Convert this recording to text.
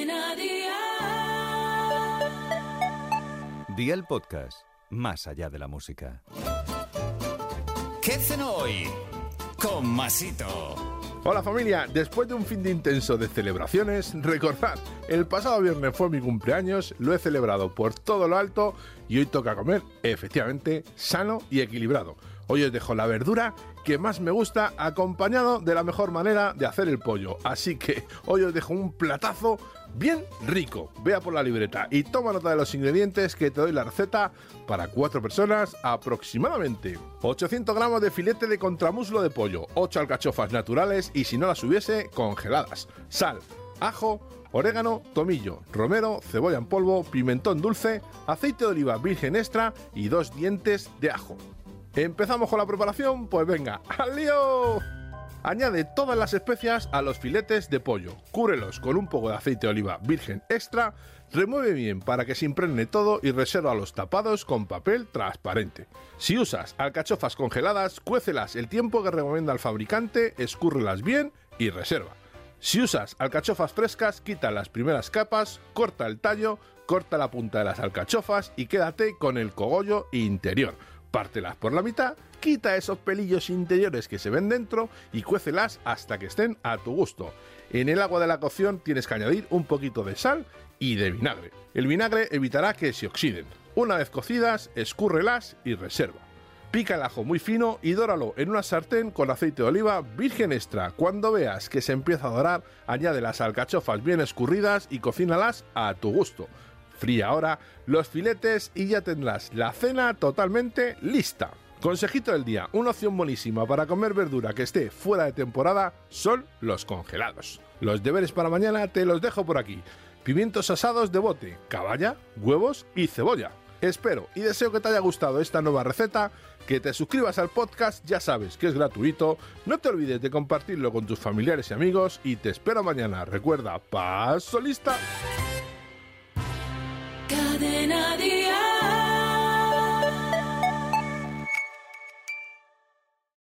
Cadena Dial. Día el podcast, más allá de la música. ¿Qué hacen hoy? Con Masito. Hola familia, después de un fin de intenso de celebraciones, recordad, el pasado viernes fue mi cumpleaños, lo he celebrado por todo lo alto y hoy toca comer, efectivamente, sano y equilibrado. Hoy os dejo la verdura que más me gusta acompañado de la mejor manera de hacer el pollo. Así que hoy os dejo un platazo bien rico. Vea por la libreta y toma nota de los ingredientes que te doy la receta para cuatro personas aproximadamente. 800 gramos de filete de contramuslo de pollo, 8 alcachofas naturales y si no las hubiese, congeladas. Sal, ajo, orégano, tomillo, romero, cebolla en polvo, pimentón dulce, aceite de oliva virgen extra y dos dientes de ajo. ¿Empezamos con la preparación? Pues venga, ¡al lío! Añade todas las especias a los filetes de pollo, cúrelos con un poco de aceite de oliva virgen extra, remueve bien para que se impregne todo y reserva los tapados con papel transparente. Si usas alcachofas congeladas, cuécelas el tiempo que recomienda el fabricante, escúrrelas bien y reserva. Si usas alcachofas frescas, quita las primeras capas, corta el tallo, corta la punta de las alcachofas y quédate con el cogollo interior pártelas por la mitad, quita esos pelillos interiores que se ven dentro y cuécelas hasta que estén a tu gusto. En el agua de la cocción tienes que añadir un poquito de sal y de vinagre. El vinagre evitará que se oxiden. Una vez cocidas, escúrrelas y reserva. Pica el ajo muy fino y dóralo en una sartén con aceite de oliva virgen extra. Cuando veas que se empieza a dorar, añade las alcachofas bien escurridas y cocínalas a tu gusto. Fría ahora los filetes y ya tendrás la cena totalmente lista. Consejito del día, una opción buenísima para comer verdura que esté fuera de temporada son los congelados. Los deberes para mañana te los dejo por aquí. Pimientos asados de bote, caballa, huevos y cebolla. Espero y deseo que te haya gustado esta nueva receta, que te suscribas al podcast, ya sabes que es gratuito, no te olvides de compartirlo con tus familiares y amigos y te espero mañana. Recuerda, paso lista de nadie.